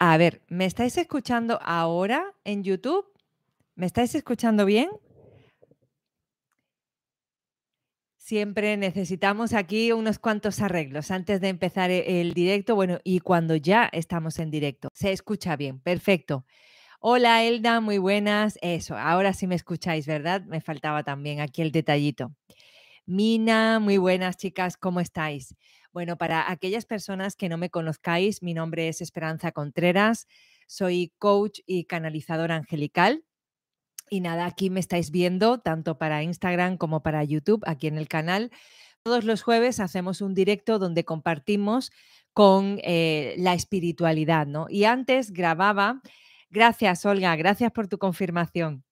A ver, ¿me estáis escuchando ahora en YouTube? ¿Me estáis escuchando bien? Siempre necesitamos aquí unos cuantos arreglos antes de empezar e- el directo, bueno, y cuando ya estamos en directo. Se escucha bien, perfecto. Hola Elda, muy buenas. Eso, ahora sí me escucháis, ¿verdad? Me faltaba también aquí el detallito. Mina, muy buenas chicas, ¿cómo estáis? Bueno, para aquellas personas que no me conozcáis, mi nombre es Esperanza Contreras, soy coach y canalizadora angelical. Y nada, aquí me estáis viendo tanto para Instagram como para YouTube, aquí en el canal. Todos los jueves hacemos un directo donde compartimos con eh, la espiritualidad, ¿no? Y antes grababa, gracias Olga, gracias por tu confirmación.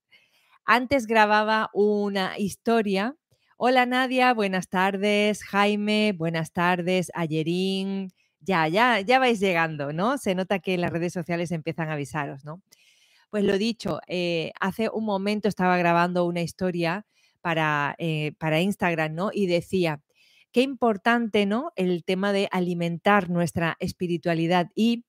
Antes grababa una historia. Hola Nadia, buenas tardes. Jaime, buenas tardes. Ayerín, ya, ya, ya vais llegando, ¿no? Se nota que las redes sociales empiezan a avisaros, ¿no? Pues lo dicho, eh, hace un momento estaba grabando una historia para, eh, para Instagram, ¿no? Y decía, qué importante, ¿no? El tema de alimentar nuestra espiritualidad y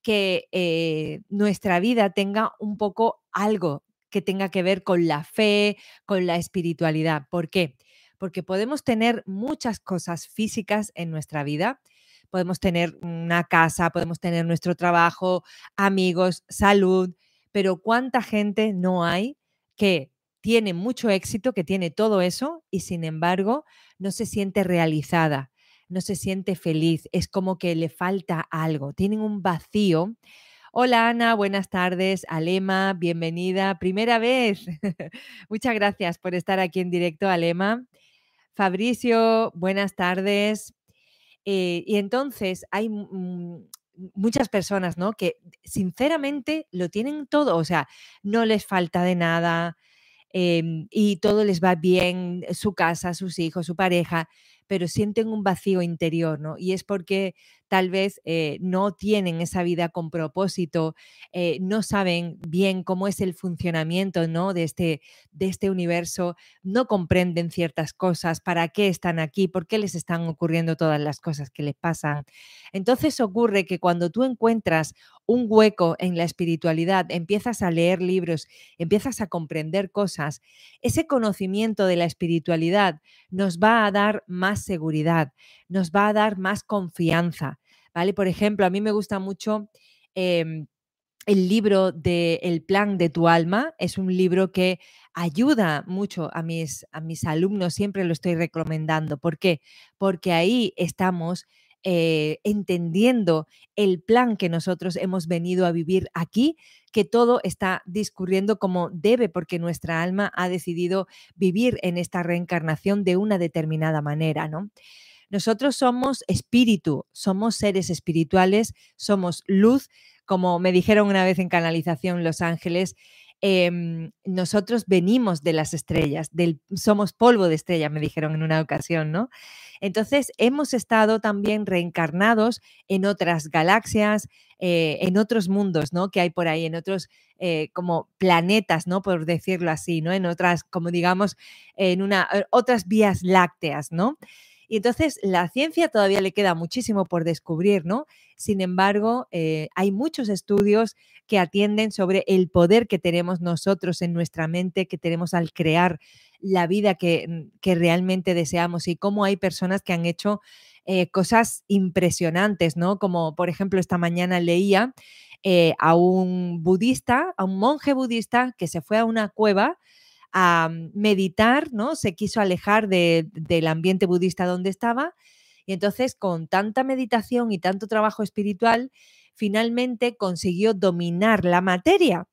que eh, nuestra vida tenga un poco algo que tenga que ver con la fe, con la espiritualidad. ¿Por qué? Porque podemos tener muchas cosas físicas en nuestra vida. Podemos tener una casa, podemos tener nuestro trabajo, amigos, salud, pero ¿cuánta gente no hay que tiene mucho éxito, que tiene todo eso y sin embargo no se siente realizada, no se siente feliz? Es como que le falta algo, tienen un vacío. Hola Ana, buenas tardes. Alema, bienvenida. Primera vez. Muchas gracias por estar aquí en directo, Alema. Fabricio, buenas tardes. Eh, y entonces hay mm, muchas personas, ¿no? Que sinceramente lo tienen todo, o sea, no les falta de nada em, y todo les va bien, su casa, sus hijos, su pareja, pero sienten un vacío interior, ¿no? Y es porque tal vez eh, no tienen esa vida con propósito, eh, no saben bien cómo es el funcionamiento ¿no? de, este, de este universo, no comprenden ciertas cosas, para qué están aquí, por qué les están ocurriendo todas las cosas que les pasan. Entonces ocurre que cuando tú encuentras un hueco en la espiritualidad, empiezas a leer libros, empiezas a comprender cosas, ese conocimiento de la espiritualidad nos va a dar más seguridad, nos va a dar más confianza. ¿vale? Por ejemplo, a mí me gusta mucho em, el libro de El plan de tu alma. Es un libro que ayuda mucho a mis, a mis alumnos, siempre lo estoy recomendando. ¿Por qué? Porque ahí estamos eh, entendiendo el plan que nosotros hemos venido a vivir aquí, que todo está discurriendo como debe, porque nuestra alma ha decidido vivir en esta reencarnación de una determinada manera, ¿no? Nosotros somos espíritu, somos seres espirituales, somos luz, como me dijeron una vez en canalización Los Ángeles, em, nosotros venimos de las estrellas, del, somos polvo de estrella, me dijeron en una ocasión, ¿no? Entonces, hemos estado también reencarnados en otras galaxias, eh, en otros mundos, ¿no? Que hay por ahí, en otros eh, como planetas, ¿no? Por decirlo así, ¿no? En otras, como digamos, en una, eh, otras vías lácteas, ¿no? Y entonces la ciencia todavía le queda muchísimo por descubrir, ¿no? Sin embargo, eh, hay muchos estudios que atienden sobre el poder que tenemos nosotros en nuestra mente, que tenemos al crear la vida que, mm, realmente deseamos y cómo hay personas que han hecho eh, cosas impresionantes, ¿no? Como por ejemplo esta mañana leía eh, a un budista, a un monje budista que se fue a una cueva a meditar, ¿no? Se quiso alejar del ambiente budista donde estaba y entonces con tanta meditación y tanto trabajo espiritual, finalmente consiguió dominar la materia,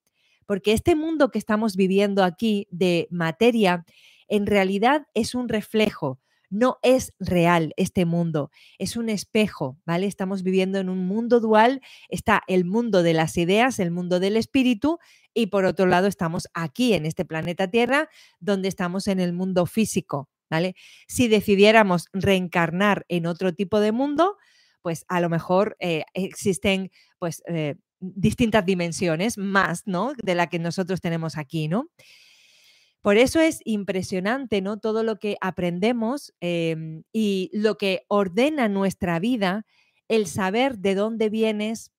porque este mundo que estamos viviendo aquí de materia, en realidad es un reflejo no es real este mundo, es un espejo, ¿vale? Estamos viviendo en un mundo dual, está el mundo de las ideas, el mundo del espíritu, y por otro lado estamos aquí en este planeta Tierra, donde estamos en el mundo físico, ¿vale? Si decidiéramos reencarnar en otro tipo de mundo, pues a lo mejor eh, existen pues eh, distintas dimensiones más, ¿no? De la que nosotros tenemos aquí, ¿no? Por eso es impresionante, ¿no? Todo lo que aprendemos em, y lo que ordena nuestra vida, el saber de dónde vienes,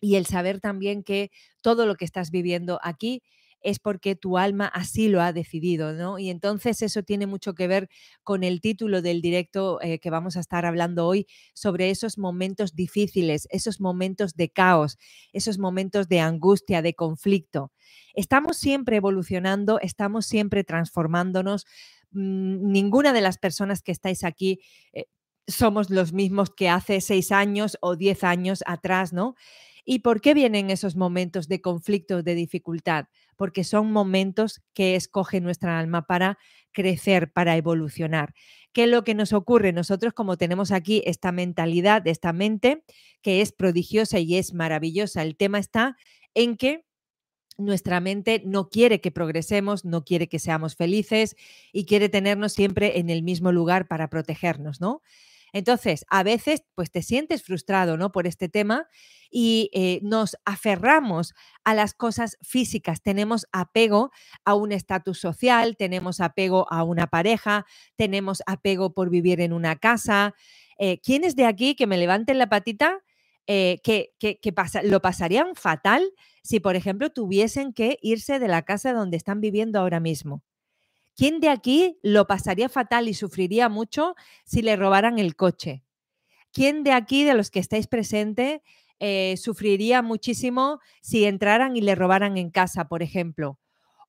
y el saber también que todo lo que estás viviendo aquí es porque tu alma así lo ha decidido, ¿no? Y entonces eso tiene mucho que ver con el título del directo eh, que vamos a estar hablando hoy sobre esos momentos difíciles, esos momentos de caos, esos momentos de angustia, de conflicto. Estamos siempre evolucionando, estamos siempre transformándonos. Mm, ninguna de las personas que estáis aquí eh, somos los mismos que hace seis años o diez años atrás, ¿no? ¿Y por qué vienen esos momentos de conflicto, de dificultad? Porque son momentos que escoge nuestra alma para crecer, para evolucionar. ¿Qué es lo que nos ocurre? Nosotros como tenemos aquí esta mentalidad, esta mente, que es prodigiosa y es maravillosa, el tema está en que nuestra mente no quiere que progresemos, no quiere que seamos felices y quiere tenernos siempre en el mismo lugar para protegernos, ¿no? Entonces, a veces, pues te sientes frustrado, ¿no? Por este tema y eh, nos aferramos a las cosas físicas. Tenemos apego a un estatus social, tenemos apego a una pareja, tenemos apego por vivir en una casa. Eh, ¿Quiénes de aquí que me levanten la patita? Eh, que, pasa, lo pasarían fatal si, por ejemplo, tuviesen que irse de la casa donde están viviendo ahora mismo. ¿Quién de aquí lo pasaría fatal y sufriría mucho si le robaran el coche? ¿Quién de aquí, de los que estáis presentes, eh, sufriría muchísimo si entraran y le robaran en casa, por ejemplo?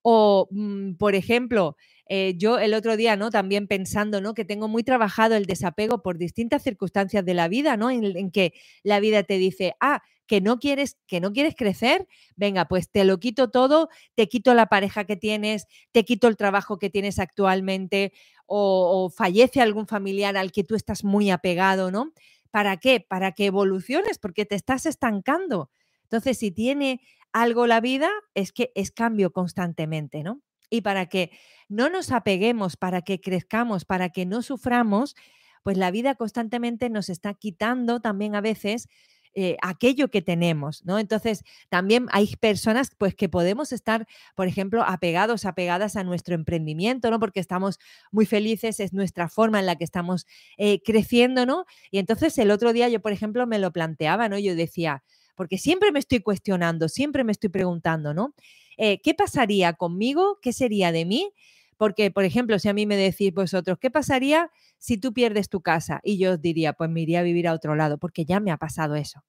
O, mm, por ejemplo, eh, yo el otro día, ¿no? También pensando, ¿no? Que tengo muy trabajado el desapego por distintas circunstancias de la vida, ¿no? en que la vida te dice, ah, que no quieres, que no quieres crecer, venga, pues te lo quito todo, te quito la pareja que tienes, te quito el trabajo que tienes actualmente, o, fallece algún familiar al que tú estás muy apegado, ¿no? ¿Para qué? Para que evoluciones, porque te estás estancando. Entonces, si tiene algo la vida, es que es cambio constantemente, ¿no? Y para que no nos apeguemos, para que crezcamos, para que no suframos, pues la vida constantemente nos está quitando también a veces eh, aquello que tenemos, ¿no? Entonces, también hay personas pues que podemos estar, por ejemplo, apegados, apegadas a nuestro emprendimiento, ¿no? Porque estamos muy felices, es nuestra forma en la que estamos eh, creciendo, ¿no? Y entonces el otro día yo, por ejemplo, me lo planteaba, ¿no? Yo decía, porque siempre me estoy cuestionando, siempre me estoy preguntando, ¿no? Eh, ¿Qué pasaría conmigo? ¿Qué sería de mí? Porque, por ejemplo, si a mí me decís vosotros, ¿qué pasaría si tú pierdes tu casa? Y yo os diría, pues me iría a vivir a otro lado, porque ya me ha pasado eso.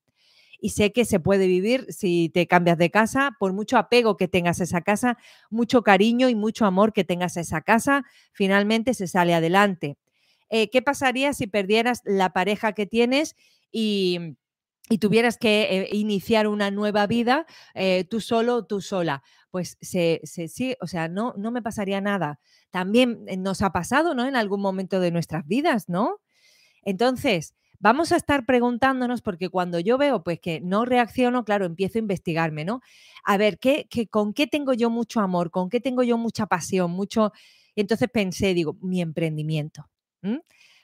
Y sé que se puede vivir si te cambias de casa, por mucho apego que tengas a esa casa, mucho cariño y mucho amor que tengas a esa casa, finalmente se sale adelante. Eh, ¿Qué pasaría si perdieras la pareja que tienes y, tuvieras que eh, iniciar una nueva vida eh, tú solo, tú sola? pues sí, o sea, no, no me pasaría nada. También eh, nos ha pasado, ¿no? En algún momento de nuestras vidas, ¿no? Entonces, vamos a estar preguntándonos, porque cuando yo veo pues que no reacciono, claro, empiezo a investigarme, ¿no? A ver, ¿qué, ¿con qué tengo yo mucho amor? ¿Con qué tengo yo mucha pasión? Mucho... entonces pensé, digo, mi emprendimiento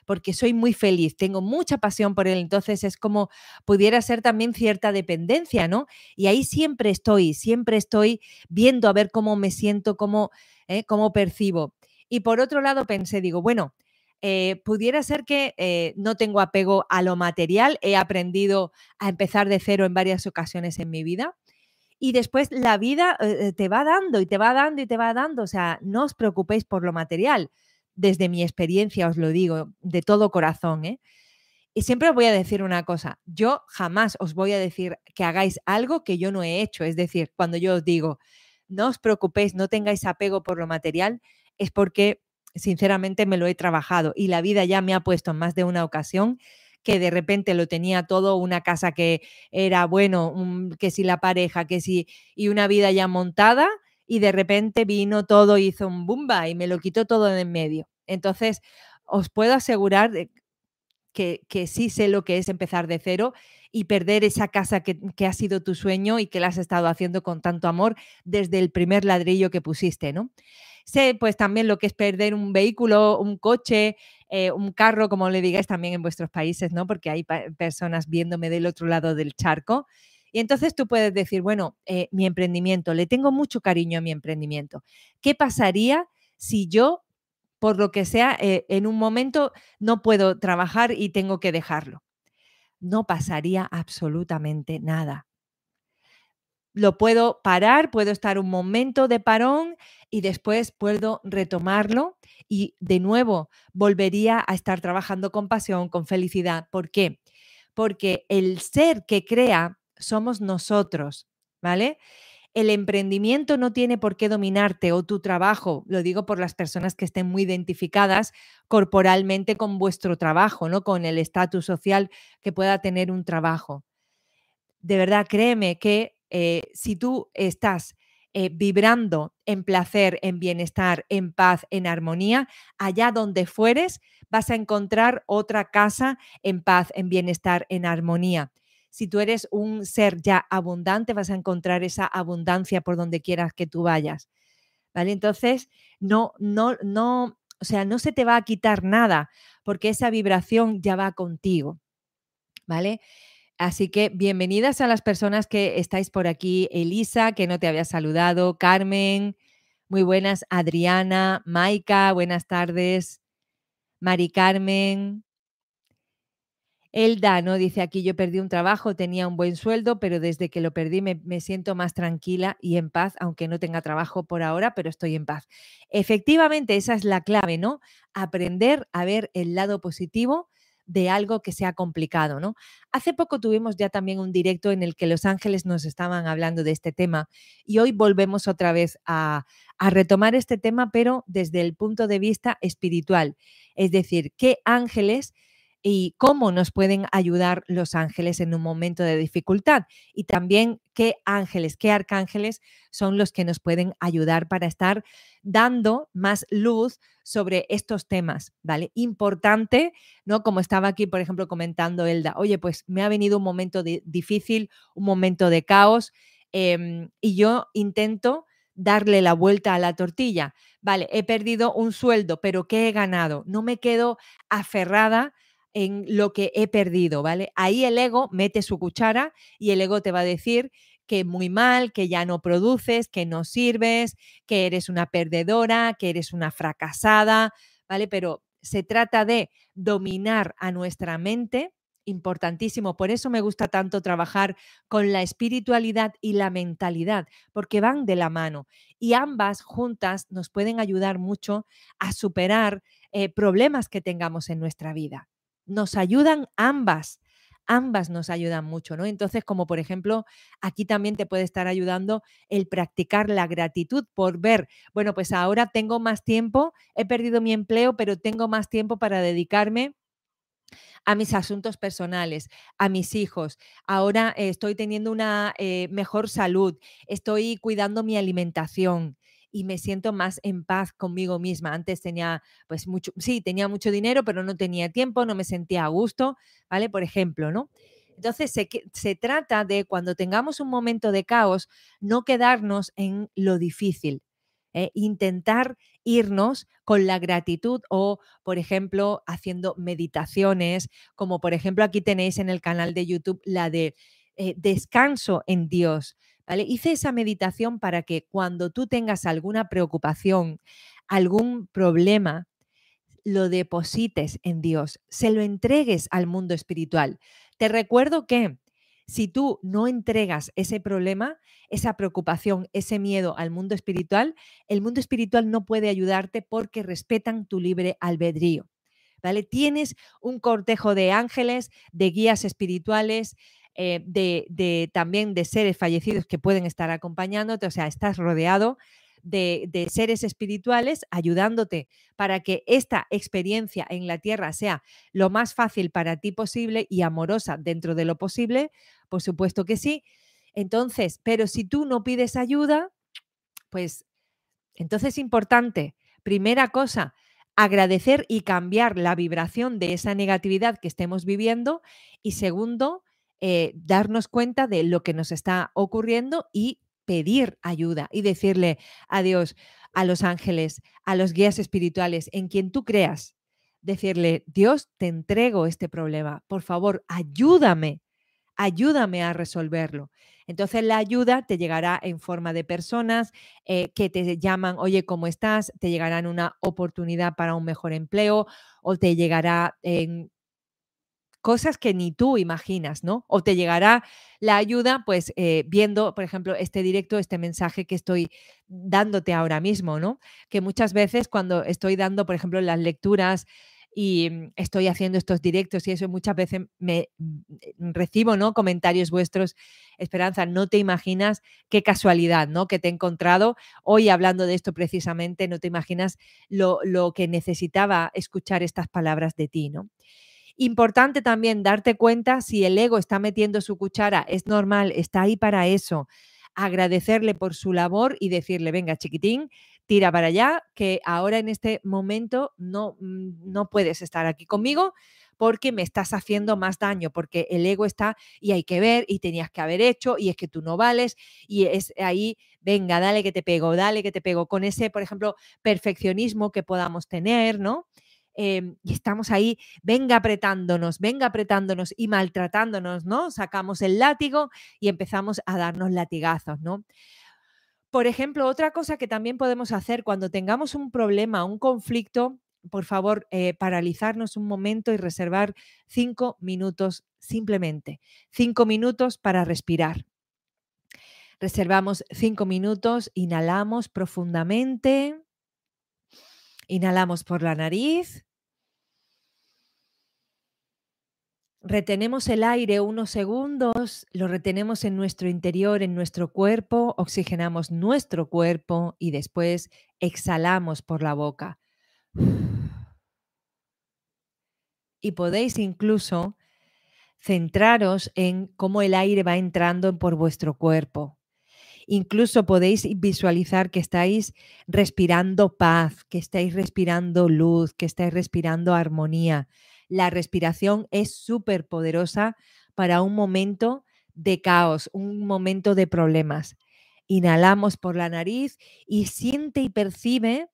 porque soy muy feliz, tengo mucha pasión por él, entonces es como pudiera ser también cierta dependencia, ¿no? Y ahí siempre estoy, siempre estoy viendo a ver cómo me siento, cómo, ¿eh? cómo percibo. Y por otro lado pensé, digo, bueno, eh, pudiera ser que eh, no tengo apego a lo material, he aprendido a empezar de cero en varias ocasiones en mi vida. Y después la vida te va dando y te va dando y te va dando. O sea, no os preocupéis por lo material desde mi experiencia os lo digo, de todo corazón, ¿eh? Y siempre os voy a decir una cosa, yo jamás os voy a decir que hagáis algo que yo no he hecho, es decir, cuando yo os digo, no os preocupéis, no tengáis apego por lo material, es porque sinceramente me lo he trabajado y la vida ya me ha puesto en más de una ocasión que de repente lo tenía todo, una casa que era bueno, que si la pareja, que si, y una vida ya montada, y de repente vino todo, hizo un bumba y me lo quitó todo de en medio. Entonces, os puedo asegurar que, que, sí sé lo que es empezar de cero y perder esa casa que, que, ha sido tu sueño y que la has estado haciendo con tanto amor desde el primer ladrillo que pusiste, ¿no? Sé pues también lo que es perder un vehículo, un coche, eh, un carro, como le digáis también en vuestros países, ¿no? Porque hay personas viéndome del otro lado del charco y entonces tú puedes decir, bueno, eh, mi emprendimiento, le tengo mucho cariño a mi emprendimiento. ¿Qué pasaría si yo, por lo que sea, eh, en un momento no puedo trabajar y tengo que dejarlo? No pasaría absolutamente nada. lo puedo parar, puedo estar un momento de parón y después puedo retomarlo y de nuevo volvería a estar trabajando con pasión, con felicidad. ¿Por qué? Porque el ser que crea somos nosotros, ¿vale? El emprendimiento no tiene por qué dominarte o tu trabajo, lo digo por las personas que estén muy identificadas corporalmente con vuestro trabajo, ¿no? Con el estatus social que pueda tener un trabajo. De verdad, créeme que eh, si tú estás eh, vibrando en placer, en bienestar, en paz, en armonía, allá donde fueres, vas a encontrar otra casa en paz, en bienestar, en armonía. Si tú eres un ser ya abundante, vas a encontrar esa abundancia por donde quieras que tú vayas. ¿Vale? Entonces, no, no, no, o sea, no se te va a quitar nada porque esa vibración ya va contigo. ¿Vale? Así que bienvenidas a las personas que estáis por aquí. Elisa, que no te había saludado. Carmen, muy buenas. Adriana, Maika, buenas tardes. Mari Carmen. Elda, ¿no? Dice aquí, yo perdí un trabajo, tenía un buen sueldo, pero desde que lo perdí me, me, siento más tranquila y en paz, aunque no tenga trabajo por ahora, pero estoy en paz. Efectivamente, esa es la clave, ¿no? Aprender a ver el lado positivo de algo que sea complicado, ¿no? Hace poco tuvimos ya también un directo en el que los ángeles nos estaban hablando de este tema y hoy volvemos otra vez a, a retomar este tema, pero desde el punto de vista espiritual. Es decir, qué ángeles y cómo nos pueden ayudar los ángeles en un momento de dificultad y también qué ángeles, qué arcángeles son los que nos pueden ayudar para estar dando más luz sobre estos temas, ¿vale? Importante, ¿no? Como estaba aquí, por ejemplo, comentando Elda, oye, pues me ha venido un momento difícil, un momento de caos eh, y yo intento darle la vuelta a la tortilla. Vale, he perdido un sueldo, pero ¿qué he ganado? No me quedo aferrada en lo que he perdido, ¿vale? Ahí el ego mete su cuchara y el ego te va a decir que muy mal, que ya no produces, que no sirves, que eres una perdedora, que eres una fracasada, ¿vale? Pero se trata de dominar a nuestra mente, importantísimo. Por eso me gusta tanto trabajar con la espiritualidad y la mentalidad, porque van de la mano y ambas juntas nos pueden ayudar mucho a superar eh, problemas que tengamos en nuestra vida nos ayudan ambas, ambas nos ayudan mucho, ¿no? Entonces, como por ejemplo, aquí también te puede estar ayudando el practicar la gratitud por ver, bueno, pues ahora tengo más tiempo, he perdido mi empleo, pero tengo más tiempo para dedicarme a mis asuntos personales, a mis hijos. Ahora estoy teniendo una eh, mejor salud, estoy cuidando mi alimentación, y me siento más en paz conmigo misma. Antes tenía, pues mucho, sí, tenía mucho dinero, pero no tenía tiempo, no me sentía a gusto, ¿vale? Por ejemplo, ¿no? Entonces se, se trata de cuando tengamos un momento de caos, no quedarnos en lo difícil, ¿eh? intentar irnos con la gratitud o, por ejemplo, haciendo meditaciones, como por ejemplo aquí tenéis en el canal de YouTube la de eh, descanso en Dios. Hice esa meditación para que cuando tú tengas alguna preocupación, algún problema, lo deposites en Dios, se lo entregues al mundo espiritual. Te recuerdo que si tú no entregas ese problema, esa preocupación, ese miedo al mundo espiritual, el mundo espiritual no puede ayudarte porque respetan tu libre albedrío. ¿Vale? Tienes un cortejo de ángeles, de guías espirituales, eh, de, también de seres fallecidos que pueden estar acompañándote, o sea, estás rodeado de, de, seres espirituales ayudándote para que esta experiencia en la tierra sea lo más fácil para ti posible y amorosa dentro de lo posible, por supuesto que sí. Entonces, pero si tú no pides ayuda, pues entonces es importante, primera cosa, agradecer y cambiar la vibración de esa negatividad que estemos viviendo y segundo, eh, darnos cuenta de lo que nos está ocurriendo y pedir ayuda y decirle a Dios, a los ángeles, a los guías espirituales, en quien tú creas, decirle, Dios, te entrego este problema, por favor, ayúdame, ayúdame a resolverlo. Entonces la ayuda te llegará en forma de personas eh, que te llaman, oye, ¿cómo estás? Te llegará en una oportunidad para un mejor empleo o te llegará en cosas que ni tú imaginas, ¿no? O te llegará la ayuda, pues eh, viendo, por ejemplo, este directo, este mensaje que estoy dándote ahora mismo, ¿no? Que muchas veces cuando estoy dando, por ejemplo, las lecturas y mm, estoy haciendo estos directos y eso muchas veces me mm, recibo ¿no? comentarios vuestros. Esperanza, no te imaginas qué casualidad ¿no? que te he encontrado hoy hablando de esto precisamente, no te imaginas lo, lo que necesitaba escuchar estas palabras de ti. ¿no? Importante también darte cuenta si el ego está metiendo su cuchara, es normal, está ahí para eso. Agradecerle por su labor y decirle, venga, chiquitín, tira para allá, que ahora en este momento no, mm, no puedes estar aquí conmigo porque me estás haciendo más daño, porque el ego está y hay que ver y tenías que haber hecho y es que tú no vales y es ahí, venga, dale que te pego, dale que te pego, con ese, por ejemplo, perfeccionismo que podamos tener, ¿no? Em, y estamos ahí, venga apretándonos, venga apretándonos y maltratándonos, ¿no? Sacamos el látigo y empezamos a darnos latigazos, ¿no? Por ejemplo, otra cosa que también podemos hacer cuando tengamos un problema, un conflicto, por favor, eh, paralizarnos un momento y reservar cinco minutos simplemente, cinco minutos para respirar. Reservamos cinco minutos, inhalamos profundamente, inhalamos por la nariz Retenemos el aire unos segundos, lo retenemos en nuestro interior, en nuestro cuerpo, oxigenamos nuestro cuerpo y después exhalamos por la boca. Y podéis incluso centraros en cómo el aire va entrando por vuestro cuerpo. Incluso podéis visualizar que estáis respirando paz, que estáis respirando luz, que estáis respirando armonía, la respiración es súper poderosa para un momento de caos, un momento de problemas. Inhalamos por la nariz y siente y percibe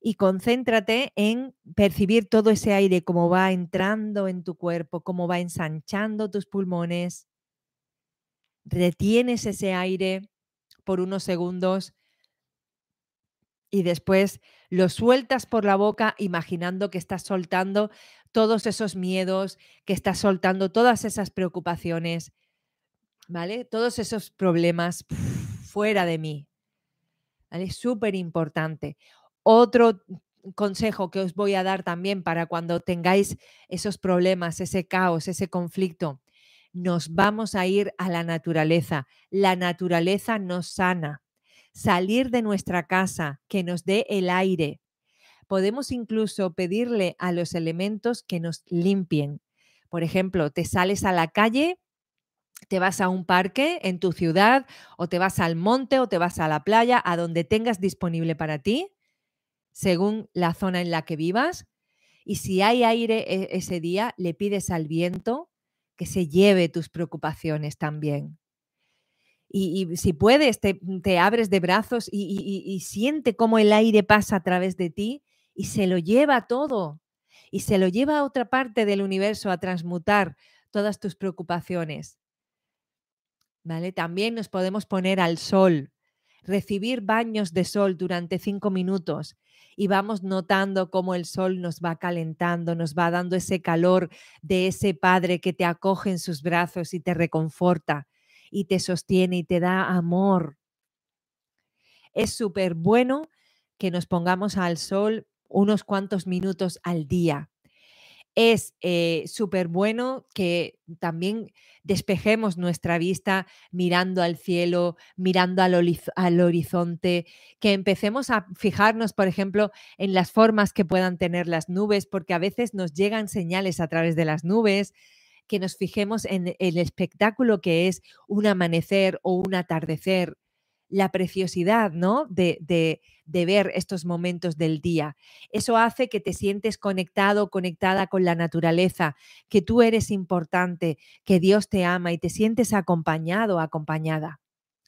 y concéntrate en percibir todo ese aire, como va entrando en tu cuerpo, cómo va ensanchando tus pulmones. Retienes ese aire por unos segundos y después lo sueltas por la boca imaginando que estás soltando todos esos miedos, que estás soltando todas esas preocupaciones, ¿vale? Todos esos problemas fuera de mí. ¿Vale? Súper importante. Otro consejo que os voy a dar también para cuando tengáis esos problemas, ese caos, ese conflicto, nos vamos a ir a la naturaleza. La naturaleza nos sana salir de nuestra casa, que nos dé el aire. Podemos incluso pedirle a los elementos que nos limpien. Por ejemplo, te sales a la calle, te vas a un parque en tu ciudad o te vas al monte o te vas a la playa, a donde tengas disponible para ti, según la zona en la que vivas. Y si hay aire e-, ese día, le pides al viento que se lleve tus preocupaciones también y, si puedes, te, abres de brazos y, siente cómo el aire pasa a través de ti y se lo lleva todo y se lo lleva a otra parte del universo a transmutar todas tus preocupaciones. ¿Vale? También nos podemos poner al sol, recibir baños de sol durante cinco minutos y vamos notando cómo el sol nos va calentando, nos va dando ese calor de ese padre que te acoge en sus brazos y te reconforta y te sostiene y te da amor. Es súper bueno que nos pongamos al sol unos cuantos minutos al día. Es eh, súper bueno que también despejemos nuestra vista mirando al cielo, mirando al, al, horizonte, que empecemos a fijarnos, por ejemplo, en las formas que puedan tener las nubes, porque a veces nos llegan señales a través de las nubes, que nos fijemos en el espectáculo que es un amanecer o un atardecer, la preciosidad, ¿no? De, de, de, ver estos momentos del día. Eso hace que te sientes conectado, conectada con la naturaleza, que tú eres importante, que Dios te ama y te sientes acompañado, acompañada.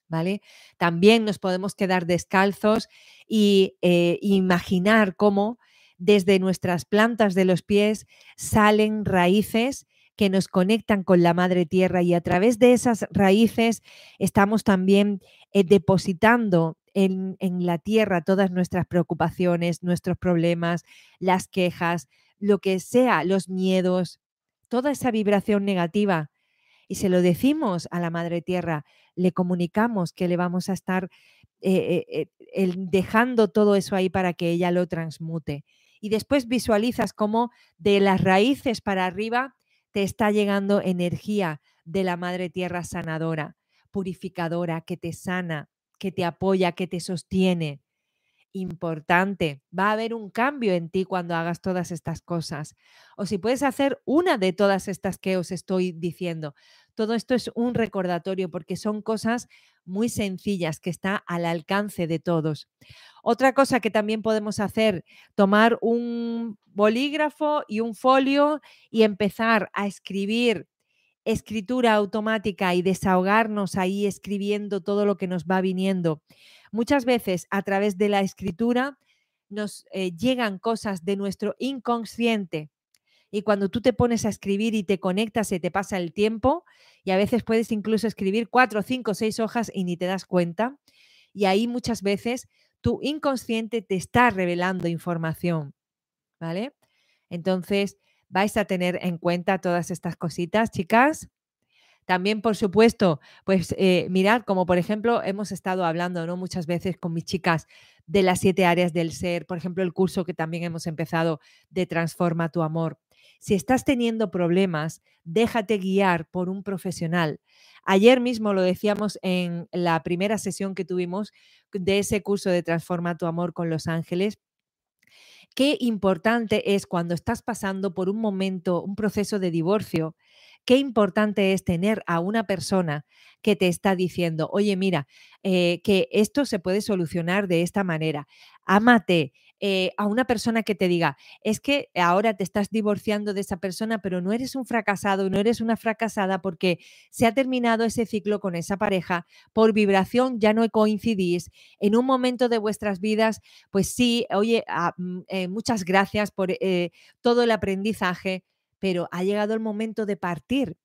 ¿Vale? También nos podemos quedar descalzos y eh, imaginar cómo desde nuestras plantas de los pies salen raíces que nos conectan con la madre tierra y a través de esas raíces estamos también eh, depositando en, la tierra todas nuestras preocupaciones, nuestros problemas, las quejas, lo que sea, los miedos, toda esa vibración negativa y se lo decimos a la Madre Tierra, le comunicamos que le vamos a estar eh, eh, dejando todo eso ahí para que ella lo transmute. Y después visualizas cómo de las raíces para arriba te está llegando energía de la Madre Tierra sanadora, purificadora, que te sana, que te apoya, que te sostiene importante. Va a haber un cambio en ti cuando hagas todas estas cosas. O si puedes hacer una de todas estas que os estoy diciendo. Todo esto es un recordatorio porque son cosas muy sencillas que está al alcance de todos. Otra cosa que también podemos hacer, tomar un bolígrafo y un folio y empezar a escribir escritura automática y desahogarnos ahí escribiendo todo lo que nos va viniendo. Muchas veces a través de la escritura nos eh, llegan cosas de nuestro inconsciente y cuando tú te pones a escribir y te conectas, se te pasa el tiempo y a veces puedes incluso escribir cuatro, cinco, seis hojas y ni te das cuenta. Y ahí muchas veces tu inconsciente te está revelando información, ¿vale? Entonces, vais a tener en cuenta todas estas cositas, chicas. También, por supuesto, pues eh, mirad, como por ejemplo hemos estado hablando ¿no? muchas veces con mis chicas de las siete áreas del ser, por ejemplo, el curso que también hemos empezado de Transforma tu Amor. Si estás teniendo problemas, déjate guiar por un profesional. Ayer mismo lo decíamos en la primera sesión que tuvimos de ese curso de Transforma tu Amor con los ángeles qué importante es cuando estás pasando por un momento, un proceso de divorcio, qué importante es tener a una persona que te está diciendo, oye, mira, eh, que esto se puede solucionar de esta manera. Ámate, eh, a una persona que te diga, es que ahora te estás divorciando de esa persona, pero no eres un fracasado, no eres una fracasada porque se ha terminado ese ciclo con esa pareja, por vibración ya no coincidís, en un momento de vuestras vidas, pues sí, oye, ah, mm, eh, muchas gracias por todo el aprendizaje, pero ha llegado el momento de partir.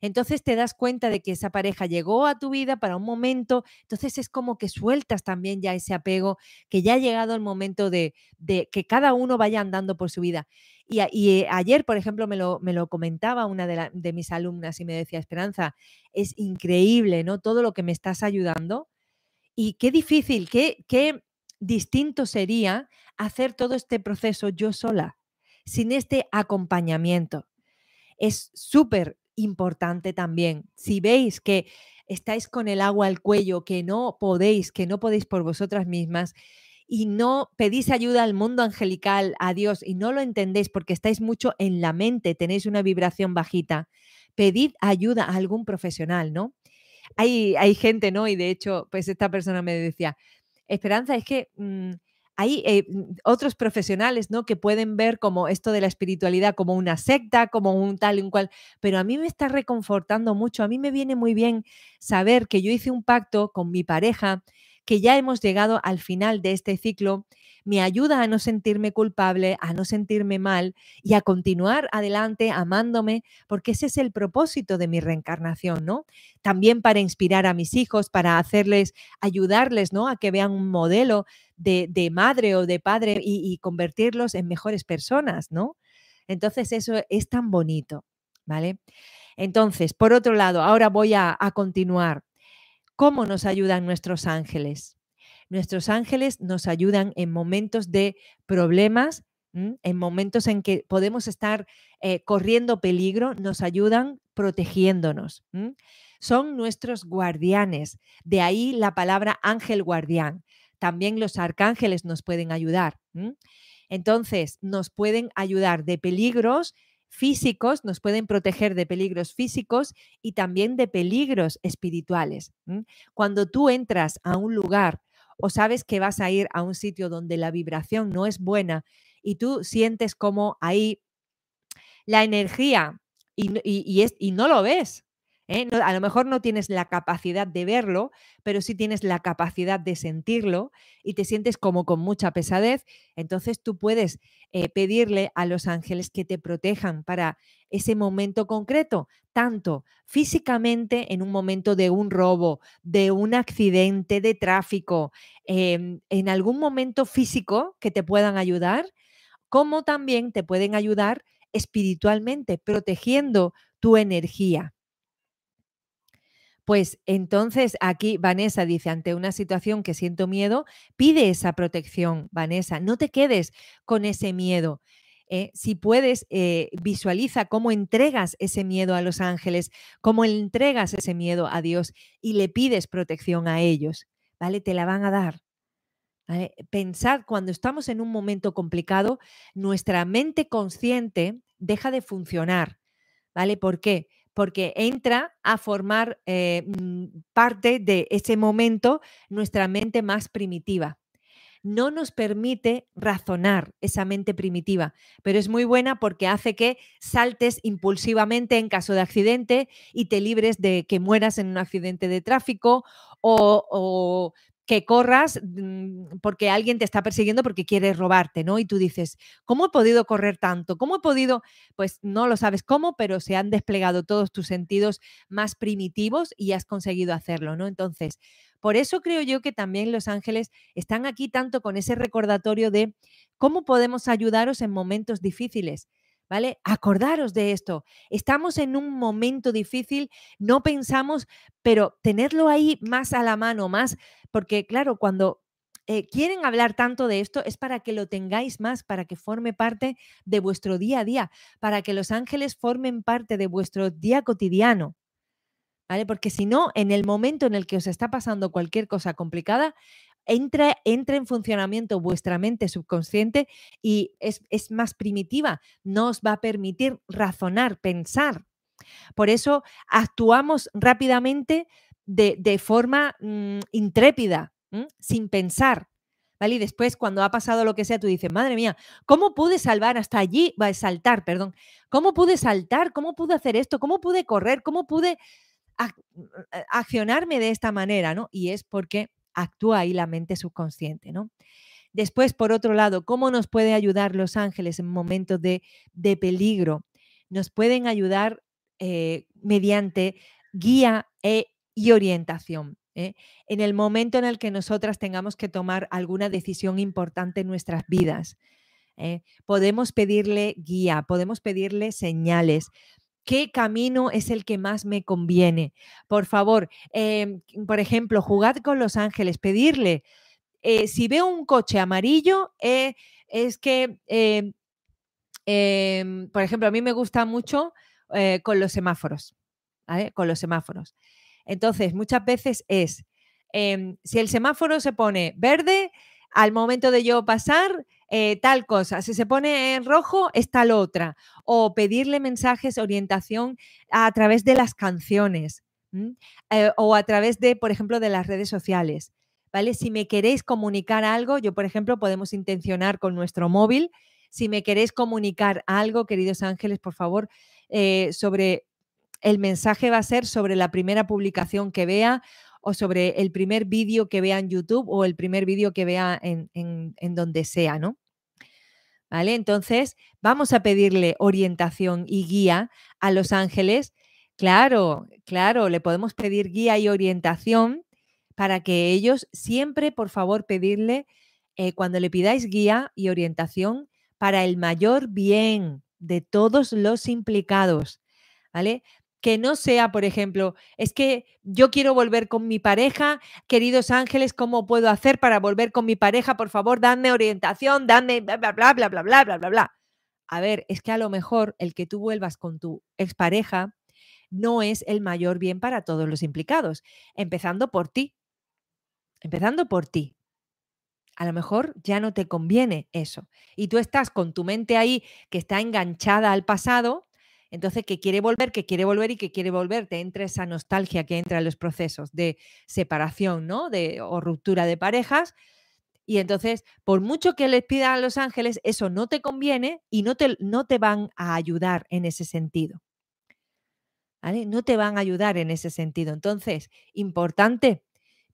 Entonces te das cuenta de que esa pareja llegó a tu vida para un momento, entonces es como que sueltas también ya ese apego, que ya ha llegado el momento de, que cada uno vaya andando por su vida. Y, eh, ayer, por ejemplo, me lo, me lo comentaba una de, de, mis alumnas y me decía, Esperanza, es increíble, ¿no? Todo lo que me estás ayudando. Y qué difícil, qué, qué distinto sería hacer todo este proceso yo sola sin este acompañamiento. Es súper importante también. Si veis que estáis con el agua al cuello, que no podéis, que no podéis por vosotras mismas y no pedís ayuda al mundo angelical, a Dios, y no lo entendéis porque estáis mucho en la mente, tenéis una vibración bajita, pedid ayuda a algún profesional, ¿no? Hay, hay gente, ¿no? Y de hecho, pues esta persona me decía, Esperanza, es que... Mm, hay eh, mm, otros profesionales, ¿no? Que pueden ver como esto de la espiritualidad como una secta, como un tal y un cual, pero a mí me está reconfortando mucho, a mí me viene muy bien saber que yo hice un pacto con mi pareja, que ya hemos llegado al final de este ciclo me ayuda a no sentirme culpable, a no sentirme mal y a continuar adelante amándome, porque ese es el propósito de mi reencarnación, ¿no? También para inspirar a mis hijos, para hacerles, ayudarles, ¿no? A que vean un modelo de, madre o de padre y, convertirlos en mejores personas, ¿no? Entonces eso es tan bonito, ¿vale? Entonces, por otro lado, ahora voy a continuar. ¿Cómo nos ayudan nuestros ángeles? Nuestros ángeles nos ayudan en momentos de problemas, en momentos en que podemos estar eh, corriendo peligro, nos ayudan protegiéndonos. Son nuestros guardianes. De ahí la palabra ángel guardián. También los arcángeles nos pueden ayudar. Entonces, nos pueden ayudar de peligros físicos, nos pueden proteger de peligros físicos y también de peligros espirituales. Cuando tú entras a un lugar o sabes que vas a ir a un sitio donde la vibración no es buena y tú sientes como ahí la energía y, es, y no lo ves, ¿eh? a lo mejor no tienes la capacidad de verlo, pero sí tienes la capacidad de sentirlo y te sientes como con mucha pesadez. Entonces tú puedes eh, pedirle a los ángeles que te protejan para ese momento concreto, tanto físicamente en un momento de un robo, de un accidente de tráfico, em, en algún momento físico que te puedan ayudar, como también te pueden ayudar espiritualmente, protegiendo tu energía. Pues entonces aquí Vanessa dice, ante una situación que siento miedo, pide esa protección, Vanessa, no te quedes con ese miedo. Eh, si puedes, eh, visualiza cómo entregas ese miedo a los ángeles, cómo entregas ese miedo a Dios y le pides protección a ellos, ¿vale? Te la van a dar. Pensar cuando estamos en un momento complicado, nuestra mente consciente deja de funcionar, ¿vale? ¿Por qué? Porque entra a formar eh, mm, parte de ese momento nuestra mente más primitiva. No nos permite razonar esa mente primitiva, pero es muy buena porque hace que saltes impulsivamente en caso de accidente y te libres de que mueras en un accidente de tráfico o, o que corras mm, porque alguien te está persiguiendo porque quiere robarte, ¿no? Y tú dices, ¿cómo he podido correr tanto? ¿Cómo he podido? Pues no lo sabes cómo, pero se han desplegado todos tus sentidos más primitivos y has conseguido hacerlo, ¿no? Entonces, por eso creo yo que también los ángeles están aquí tanto con ese recordatorio de cómo podemos ayudaros en momentos difíciles. ¿Vale? Acordaros de esto. Estamos en un momento difícil, no pensamos, pero tenerlo ahí más a la mano, más, porque claro, cuando eh, quieren hablar tanto de esto es para que lo tengáis más, para que forme parte de vuestro día a día, para que los ángeles formen parte de vuestro día cotidiano. ¿Vale? Porque si no, en el momento en el que os está pasando cualquier cosa complicada, entra, entra en funcionamiento vuestra mente subconsciente y es, más primitiva, no os va a permitir razonar, pensar. Por eso actuamos rápidamente de, forma mm, intrépida, sin pensar. ¿Vale? Y después, cuando ha pasado lo que sea, tú dices, madre mía, ¿cómo pude salvar hasta allí? Va a saltar, perdón. ¿Cómo pude saltar? ¿Cómo pude hacer esto? ¿Cómo pude correr? ¿Cómo pude mm, accionarme de esta manera? ¿no? Y es porque actúa ahí la mente subconsciente, ¿no? Después, por otro lado, ¿cómo nos puede ayudar los ángeles en momentos de, peligro? Nos pueden ayudar eh, mediante guía e, y orientación. ¿eh? En el momento en el que nosotras tengamos que tomar alguna decisión importante en nuestras vidas, ¿eh? podemos pedirle guía, podemos pedirle señales, ¿Qué camino es el que más me conviene? Por favor, em, por ejemplo, jugad con los ángeles, pedirle, eh, si veo un coche amarillo, eh, es que, em, em, por ejemplo, a mí me gusta mucho eh, con los semáforos, Con los semáforos. Entonces, muchas veces es, si el semáforo se pone verde, al momento de yo pasar, eh, tal cosa, si se pone en rojo, es tal otra. O pedirle mensajes, orientación a través de las canciones eh, o a través de, por ejemplo, de las redes sociales. ¿Vale? Si me queréis comunicar algo, yo, por ejemplo, podemos intencionar con nuestro móvil. Si me queréis comunicar algo, queridos ángeles, por favor, eh, sobre el mensaje va a ser sobre la primera publicación que vea o sobre el primer vídeo que vea en YouTube o el primer vídeo que vea en, en, donde sea, ¿no? ¿Vale? Entonces, vamos a pedirle orientación y guía a los ángeles. Claro, claro, le podemos pedir guía y orientación para que ellos siempre, por favor, pedirle, eh, cuando le pidáis guía y orientación, para el mayor bien de todos los implicados, ¿vale? Que no sea, por ejemplo, es que yo quiero volver con mi pareja, queridos ángeles, ¿cómo puedo hacer para volver con mi pareja? Por favor, dadme orientación, dadme bla, bla, bla, bla, bla, bla, bla, bla, bla. A ver, es que a lo mejor el que tú vuelvas con tu expareja no es el mayor bien para todos los implicados, empezando por ti, empezando por ti. A lo mejor ya no te conviene eso. Y tú estás con tu mente ahí que está enganchada al pasado entonces, que quiere volver, que quiere volver y que quiere volver, te entra esa nostalgia que entra en los procesos de separación, ¿no? De, o ruptura de parejas. Y entonces, por mucho que les pidan a los ángeles, eso no te conviene y no te, no te van a ayudar en ese sentido. ¿Vale? No te van a ayudar en ese sentido. Entonces, importante,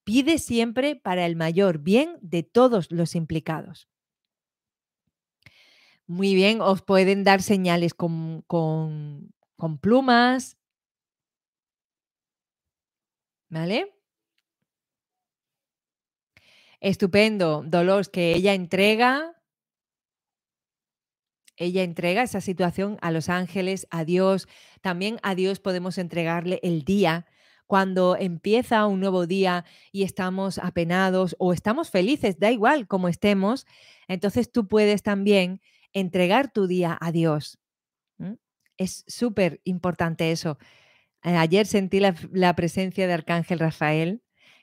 pide siempre para el mayor bien de todos los implicados. Muy bien, os pueden dar señales con, con, plumas. ¿Vale? Estupendo, Dolores, que ella entrega. ella entrega esa situación a los ángeles, a Dios. También a Dios podemos entregarle el día. Cuando empieza un nuevo día y estamos apenados o estamos felices, da igual cómo estemos, entonces tú puedes también entregar tu día a Dios. Es súper importante eso. Eh, ayer sentí la, presencia de Arcángel Rafael.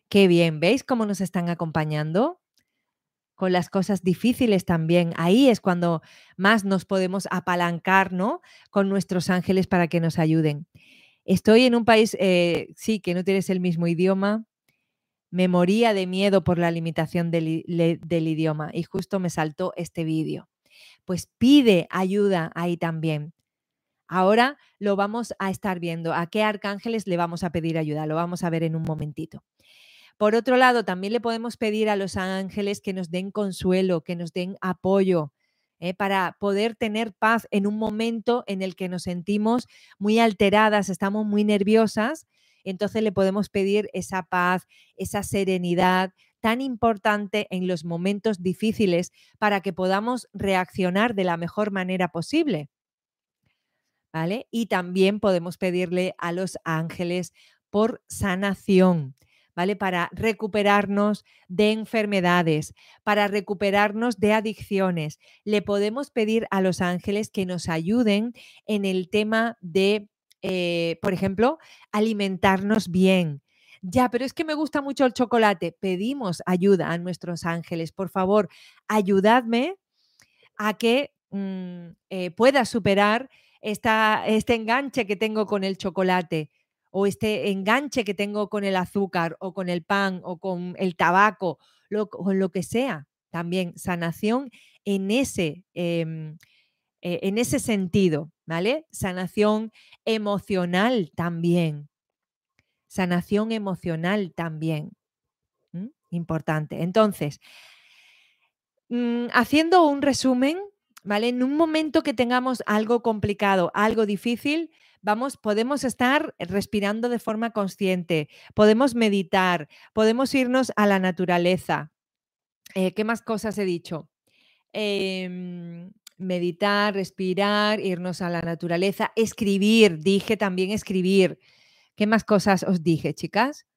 Qué bien, ¿veis cómo nos están acompañando? con las cosas difíciles también. Ahí es cuando más nos podemos apalancar, ¿no? Con nuestros ángeles para que nos ayuden. Estoy en un país, eh, sí, que no tienes el mismo idioma. Me moría de miedo por la limitación del, del idioma y justo me saltó este vídeo. Pues pide ayuda ahí también. Ahora lo vamos a estar viendo. ¿A qué arcángeles le vamos a pedir ayuda? Lo vamos a ver en un momentito. Por otro lado, también le podemos pedir a los ángeles que nos den consuelo, que nos den apoyo, ¿eh? para poder tener paz en un momento en el que nos sentimos muy alteradas, estamos muy nerviosas. Entonces le podemos pedir esa paz, esa serenidad tan importante en los momentos difíciles para que podamos reaccionar de la mejor manera posible. ¿Vale? Y también podemos pedirle a los ángeles por sanación. ¿vale? Para recuperarnos de enfermedades, para recuperarnos de adicciones. Le podemos pedir a los ángeles que nos ayuden en el tema de, eh, por ejemplo, alimentarnos bien. Ya, pero es que me gusta mucho el chocolate. Pedimos ayuda a nuestros ángeles. Por favor, ayudadme a que mm, eh, pueda superar esta, este enganche que tengo con el chocolate o este enganche que tengo con el azúcar o con el pan o con el tabaco, lo, con lo que sea. También sanación en ese, em, e, en ese sentido, ¿vale? Sanación emocional también. Sanación emocional también. Importante. Entonces, mm, haciendo un resumen, ¿vale? En un momento que tengamos algo complicado, algo difícil, vamos, podemos estar respirando de forma consciente, podemos meditar, podemos irnos a la naturaleza. Eh, ¿Qué más cosas he dicho? Em, meditar, respirar, irnos a la naturaleza, escribir, dije también escribir. ¿Qué más cosas os dije, chicas?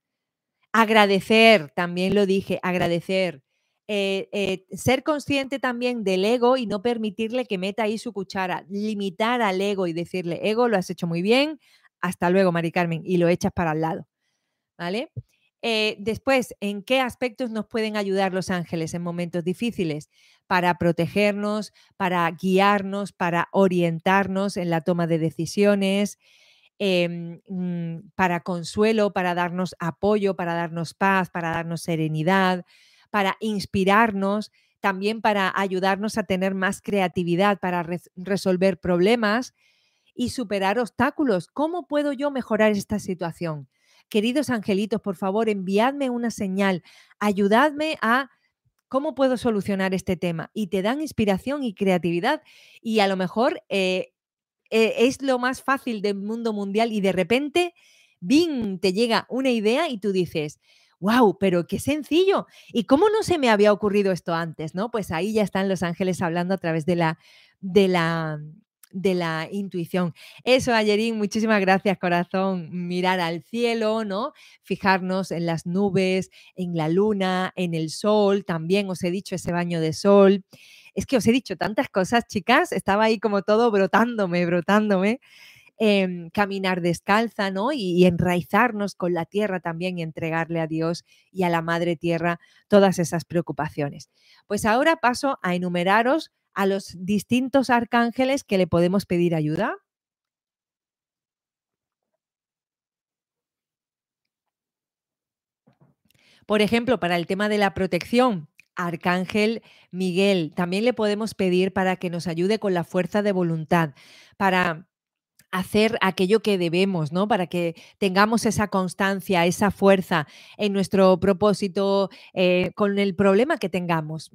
Agradecer, también lo dije, agradecer. Eh, eh, ser consciente también del ego y no permitirle que meta ahí su cuchara, limitar al ego y decirle, ego, lo has hecho muy bien, hasta luego, Mari Carmen, y lo echas para el lado. ¿Vale? Eh, después, ¿en qué aspectos nos pueden ayudar los ángeles en momentos difíciles? Para protegernos, para guiarnos, para orientarnos en la toma de decisiones, em, mm, para consuelo, para darnos apoyo, para darnos paz, para darnos serenidad, para inspirarnos, también para ayudarnos a tener más creatividad, para resolver problemas y superar obstáculos. ¿Cómo puedo yo mejorar esta situación? Queridos angelitos, por favor, enviadme una señal, ayudadme a cómo puedo solucionar este tema. Y te dan inspiración y creatividad. Y a lo mejor eh, eh, es lo más fácil del mundo mundial y de repente, ¡bing!, te llega una idea y tú dices, wow, pero qué sencillo. ¿Y cómo no se me había ocurrido esto antes? ¿no? Pues ahí ya están los ángeles hablando a través de la, de la, de la intuición. Eso, Ayerín, muchísimas gracias, corazón. Mirar al cielo, ¿no? Fijarnos en las nubes, en la luna, en el sol. También os he dicho ese baño de sol. Es que os he dicho tantas cosas, chicas. Estaba ahí como todo brotándome, brotándome. Em, caminar descalza, ¿no? Y, enraizarnos con la tierra también y entregarle a Dios y a la Madre Tierra todas esas preocupaciones. Pues ahora paso a enumeraros a los distintos arcángeles que le podemos pedir ayuda. Por ejemplo, para el tema de la protección, Arcángel Miguel, también le podemos pedir para que nos ayude con la fuerza de voluntad, para hacer aquello que debemos, ¿no? Para que tengamos esa constancia, esa fuerza en nuestro propósito eh, con el problema que tengamos.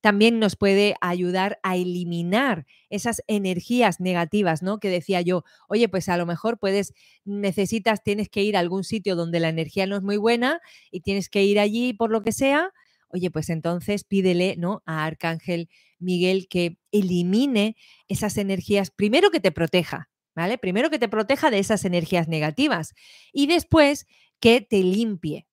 También nos puede ayudar a eliminar esas energías negativas, ¿no? Que decía yo, oye, pues a lo mejor puedes, necesitas, tienes que ir a algún sitio donde la energía no es muy buena y tienes que ir allí por lo que sea, oye, pues entonces pídele ¿no? a Arcángel Miguel que elimine esas energías, primero que te proteja, ¿vale? Primero que te proteja de esas energías negativas y después que te limpie,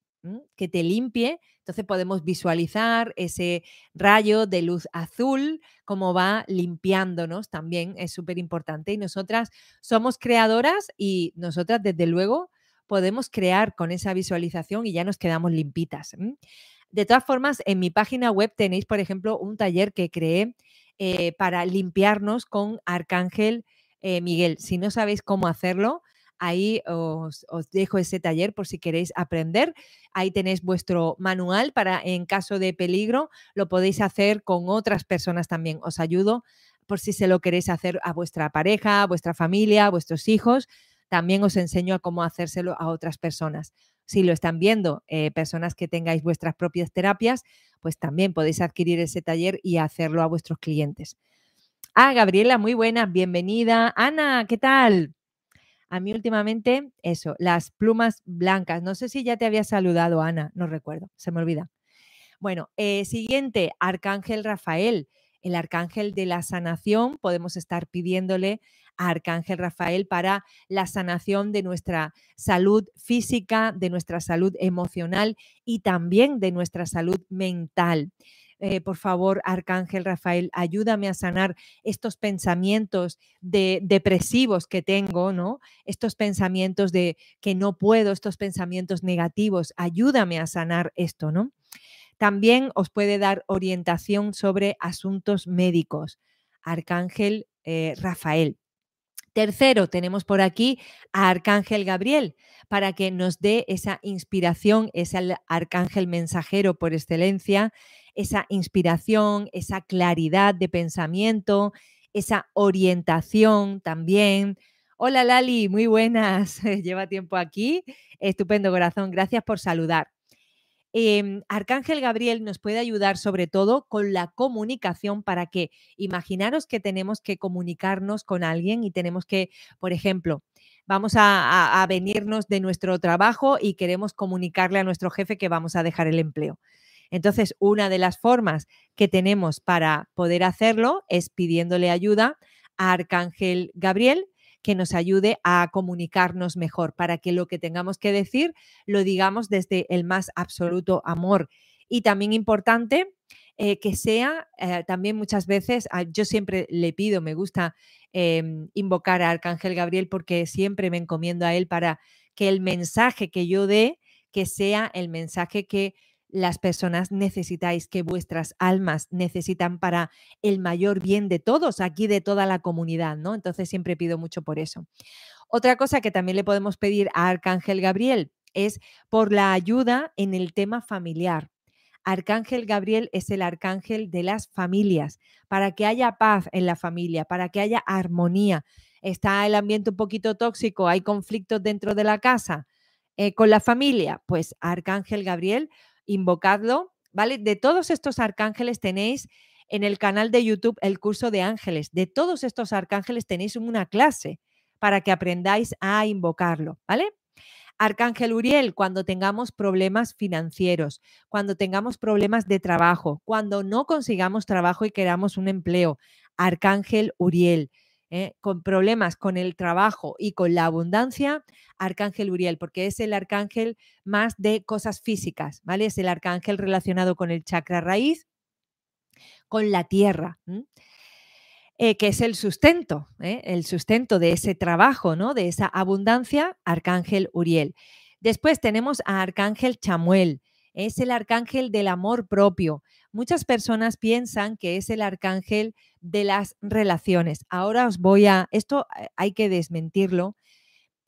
que te limpie. Entonces podemos visualizar ese rayo de luz azul, como va limpiándonos también, es súper importante. Y nosotras somos creadoras y nosotras desde luego podemos crear con esa visualización y ya nos quedamos limpitas. De todas formas, en mi página web tenéis, por ejemplo, un taller que creé eh, para limpiarnos con Arcángel eh, Miguel. Si no sabéis cómo hacerlo, ahí os, dejo ese taller por si queréis aprender. Ahí tenéis vuestro manual para, en caso de peligro, lo podéis hacer con otras personas también. Os ayudo por si se lo queréis hacer a vuestra pareja, a vuestra familia, a vuestros hijos. También os enseño a cómo hacérselo a otras personas. Si lo están viendo eh, personas que tengáis vuestras propias terapias, pues también podéis adquirir ese taller y hacerlo a vuestros clientes. Ah, Gabriela, muy buena, bienvenida. Ana, ¿qué tal? A mí últimamente, eso, las plumas blancas. No sé si ya te había saludado, Ana, no recuerdo, se me olvida. Bueno, eh, siguiente, Arcángel Rafael, el arcángel de la sanación. Podemos estar pidiéndole a Arcángel Rafael para la sanación de nuestra salud física, de nuestra salud emocional y también de nuestra salud mental. Eh, por favor, Arcángel Rafael, ayúdame a sanar estos pensamientos de, depresivos que tengo, ¿no? Estos pensamientos de que no puedo, estos pensamientos negativos, ayúdame a sanar esto, ¿no? También os puede dar orientación sobre asuntos médicos. Arcángel eh, Rafael. Tercero, tenemos por aquí a Arcángel Gabriel para que nos dé esa inspiración, es el arcángel mensajero por excelencia, esa inspiración, esa claridad de pensamiento, esa orientación también. Hola Lali, muy buenas. Lleva tiempo aquí. Estupendo corazón. Gracias por saludar. Em, Arcángel Gabriel nos puede ayudar sobre todo con la comunicación para que imaginaros que tenemos que comunicarnos con alguien y tenemos que, por ejemplo, vamos a, venirnos de nuestro trabajo y queremos comunicarle a nuestro jefe que vamos a dejar el empleo. Entonces, una de las formas que tenemos para poder hacerlo es pidiéndole ayuda a Arcángel Gabriel que nos ayude a comunicarnos mejor, para que lo que tengamos que decir lo digamos desde el más absoluto amor. Y también importante eh, que sea, eh, también muchas veces, ah, yo siempre le pido, me gusta em, invocar a Arcángel Gabriel porque siempre me encomiendo a él para que el mensaje que yo dé, que sea el mensaje que las personas necesitáis, que vuestras almas necesitan para el mayor bien de todos, aquí de toda la comunidad, ¿no? Entonces siempre pido mucho por eso. Otra cosa que también le podemos pedir a Arcángel Gabriel es por la ayuda en el tema familiar. Arcángel Gabriel es el arcángel de las familias, para que haya paz en la familia, para que haya armonía. Está el ambiente un poquito tóxico, hay conflictos dentro de la casa, eh, con la familia, pues Arcángel Gabriel invocadlo, ¿vale? De todos estos arcángeles tenéis en el canal de YouTube el curso de ángeles. De todos estos arcángeles tenéis una clase para que aprendáis a invocarlo, ¿vale? Arcángel Uriel, cuando tengamos problemas financieros, cuando tengamos problemas de trabajo, cuando no consigamos trabajo y queramos un empleo. Arcángel Uriel. ¿Eh? con problemas con el trabajo y con la abundancia, Arcángel Uriel, porque es el arcángel más de cosas físicas, ¿vale? Es el arcángel relacionado con el chakra raíz, con la tierra. Eh, que es el sustento, ¿eh? el sustento de ese trabajo, ¿no? de esa abundancia, Arcángel Uriel. Después tenemos a Arcángel Chamuel, es el arcángel del amor propio. Muchas personas piensan que es el arcángel de las relaciones. Ahora os voy a, esto eh, hay que desmentirlo,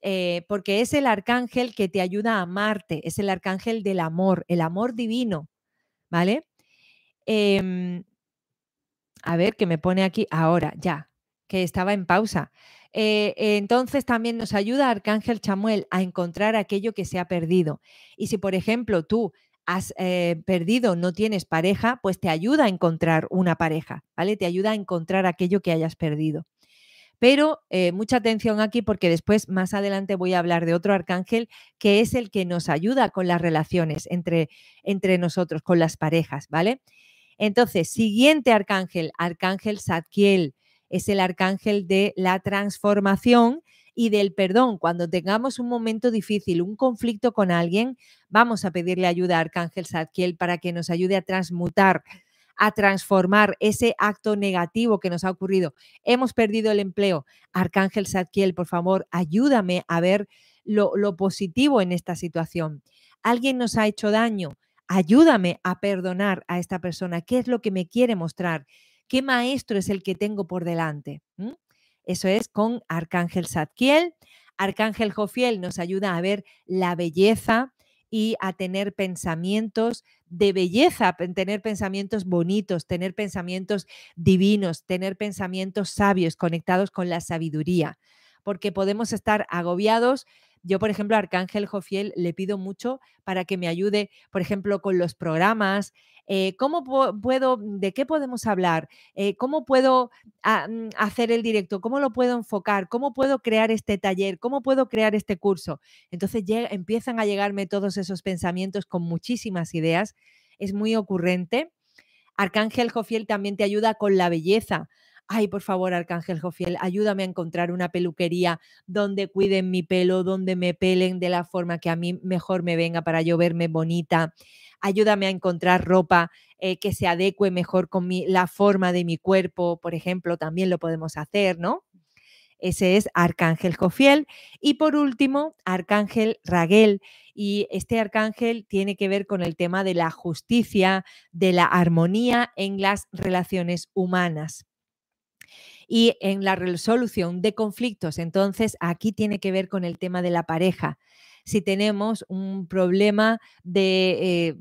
eh, porque es el arcángel que te ayuda a amarte, es el arcángel del amor, el amor divino, ¿vale? Em, a ver, que me pone aquí ahora, ya, que estaba en pausa. Eh, entonces también nos ayuda Arcángel Chamuel a encontrar aquello que se ha perdido. Y si, por ejemplo, tú has eh, perdido, no tienes pareja, pues te ayuda a encontrar una pareja, ¿vale? Te ayuda a encontrar aquello que hayas perdido. Pero eh, mucha atención aquí porque después, más adelante, voy a hablar de otro arcángel que es el que nos ayuda con las relaciones entre, entre nosotros, con las parejas, ¿vale? Entonces, siguiente arcángel, arcángel Zadkiel, es el arcángel de la transformación y del perdón. Cuando tengamos un momento difícil, un conflicto con alguien, vamos a pedirle ayuda a Arcángel Zadkiel para que nos ayude a transmutar a transformar ese acto negativo que nos ha ocurrido. Hemos perdido el empleo. Arcángel Zadkiel, por favor, ayúdame a ver lo, lo positivo en esta situación. Alguien nos ha hecho daño. Ayúdame a perdonar a esta persona. ¿Qué es lo que me quiere mostrar? ¿Qué maestro es el que tengo por delante? ¿Mm? Eso es con Arcángel Zadkiel. Arcángel Jofiel nos ayuda a ver la belleza y a tener pensamientos de belleza, tener pensamientos bonitos, tener pensamientos divinos, tener pensamientos sabios conectados con la sabiduría, porque podemos estar agobiados yo, por ejemplo, a Arcángel Jofiel le pido mucho para que me ayude, por ejemplo, con los programas. Eh, ¿Cómo puedo, de qué podemos hablar? Eh, ¿Cómo puedo ah, mm, hacer el directo? ¿Cómo lo puedo enfocar? ¿Cómo puedo crear este taller? ¿Cómo puedo crear este curso? Entonces empiezan a llegarme todos esos pensamientos con muchísimas ideas. Es muy ocurrente. Arcángel Jofiel también te ayuda con la belleza ay, por favor, Arcángel Jofiel, ayúdame a encontrar una peluquería donde cuiden mi pelo, donde me pelen de la forma que a mí mejor me venga para yo verme bonita. Ayúdame a encontrar ropa eh, que se adecue mejor con la forma de mi cuerpo, por ejemplo, también lo podemos hacer, ¿no? Ese es Arcángel Jofiel. Y por último, Arcángel Raguel. Y este arcángel tiene que ver con el tema de la justicia, de la armonía en las relaciones humanas y en la resolución de conflictos. Entonces, aquí tiene que ver con el tema de la pareja. Si tenemos un problema de... Eh,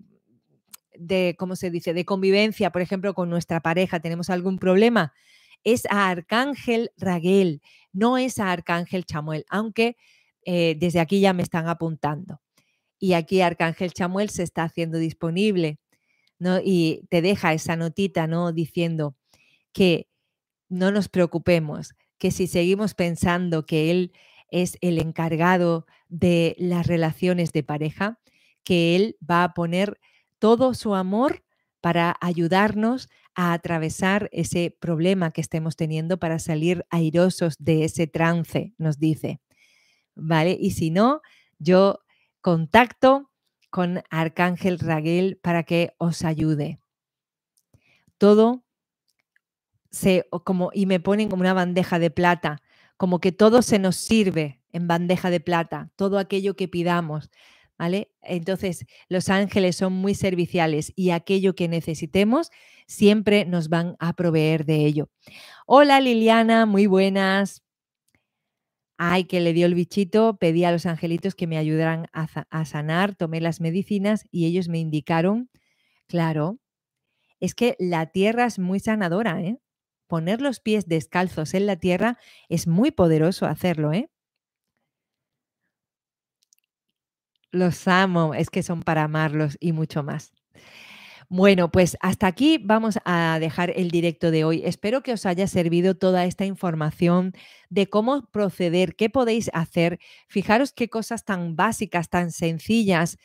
de, ¿cómo se dice?, de convivencia, por ejemplo, con nuestra pareja, tenemos algún problema, es a Arcángel Raguel, no es a Arcángel Chamuel, aunque eh, desde aquí ya me están apuntando. Y aquí Arcángel Chamuel se está haciendo disponible, ¿no? Y te deja esa notita, ¿no? Diciendo que no nos preocupemos, que si seguimos pensando que Él es el encargado de las relaciones de pareja, que Él va a poner todo su amor para ayudarnos a atravesar ese problema que estemos teniendo para salir airosos de ese trance, nos dice. ¿Vale? Y si no, yo contacto con Arcángel Raguel para que os ayude. Todo como, y me ponen como una bandeja de plata, como que todo se nos sirve en bandeja de plata, todo aquello que pidamos, ¿vale? Entonces, los ángeles son muy serviciales y aquello que necesitemos siempre nos van a proveer de ello. Hola Liliana, muy buenas. Ay, que le dio el bichito, pedí a los angelitos que me ayudaran a, a sanar, tomé las medicinas y ellos me indicaron, claro, es que la tierra es muy sanadora, ¿eh? Poner los pies descalzos en la tierra es muy poderoso hacerlo, ¿eh? Los amo, es que son para amarlos y mucho más. Bueno, pues hasta aquí vamos a dejar el directo de hoy. Espero que os haya servido toda esta información de cómo proceder, qué podéis hacer. Fijaros qué cosas tan básicas, tan sencillas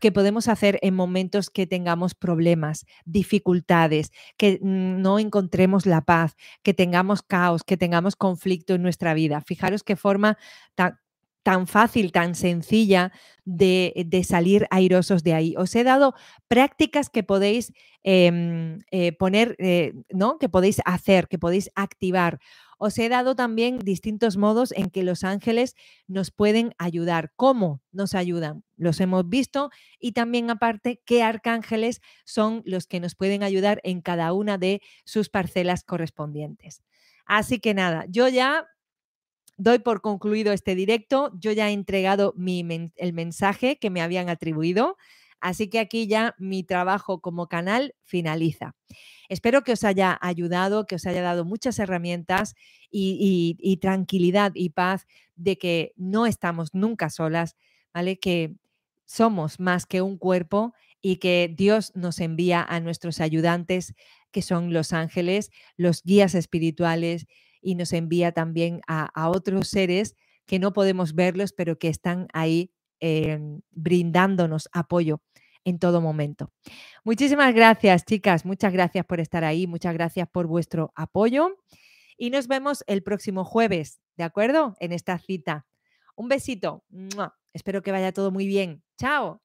que podemos hacer en momentos que tengamos problemas, dificultades, que no encontremos la paz, que tengamos caos, que tengamos conflicto en nuestra vida. Fijaros qué forma tan, fácil, tan sencilla de, salir airosos de ahí. Os he dado prácticas que podéis em, eh, poner, eh, ¿no? Que podéis hacer, que podéis activar. Os he dado también distintos modos en que los ángeles nos pueden ayudar. ¿Cómo nos ayudan? Los hemos visto y también aparte qué arcángeles son los que nos pueden ayudar en cada una de sus parcelas correspondientes. Así que nada, yo ya doy por concluido este directo. Yo ya he entregado el mensaje que me habían atribuido. Así que aquí ya mi trabajo como canal finaliza. Espero que os haya ayudado, que os haya dado muchas herramientas y, tranquilidad y paz de que no estamos nunca solas, ¿vale? Que somos más que un cuerpo y que Dios nos envía a nuestros ayudantes, que son los ángeles, los guías espirituales y nos envía también a, otros seres que no podemos verlos, pero que están ahí em, brindándonos apoyo en todo momento. Muchísimas gracias, chicas. Muchas gracias por estar ahí. Muchas gracias por vuestro apoyo. Y nos vemos el próximo jueves, ¿de acuerdo? En esta cita. Un besito. Espero que vaya todo muy bien. Chao.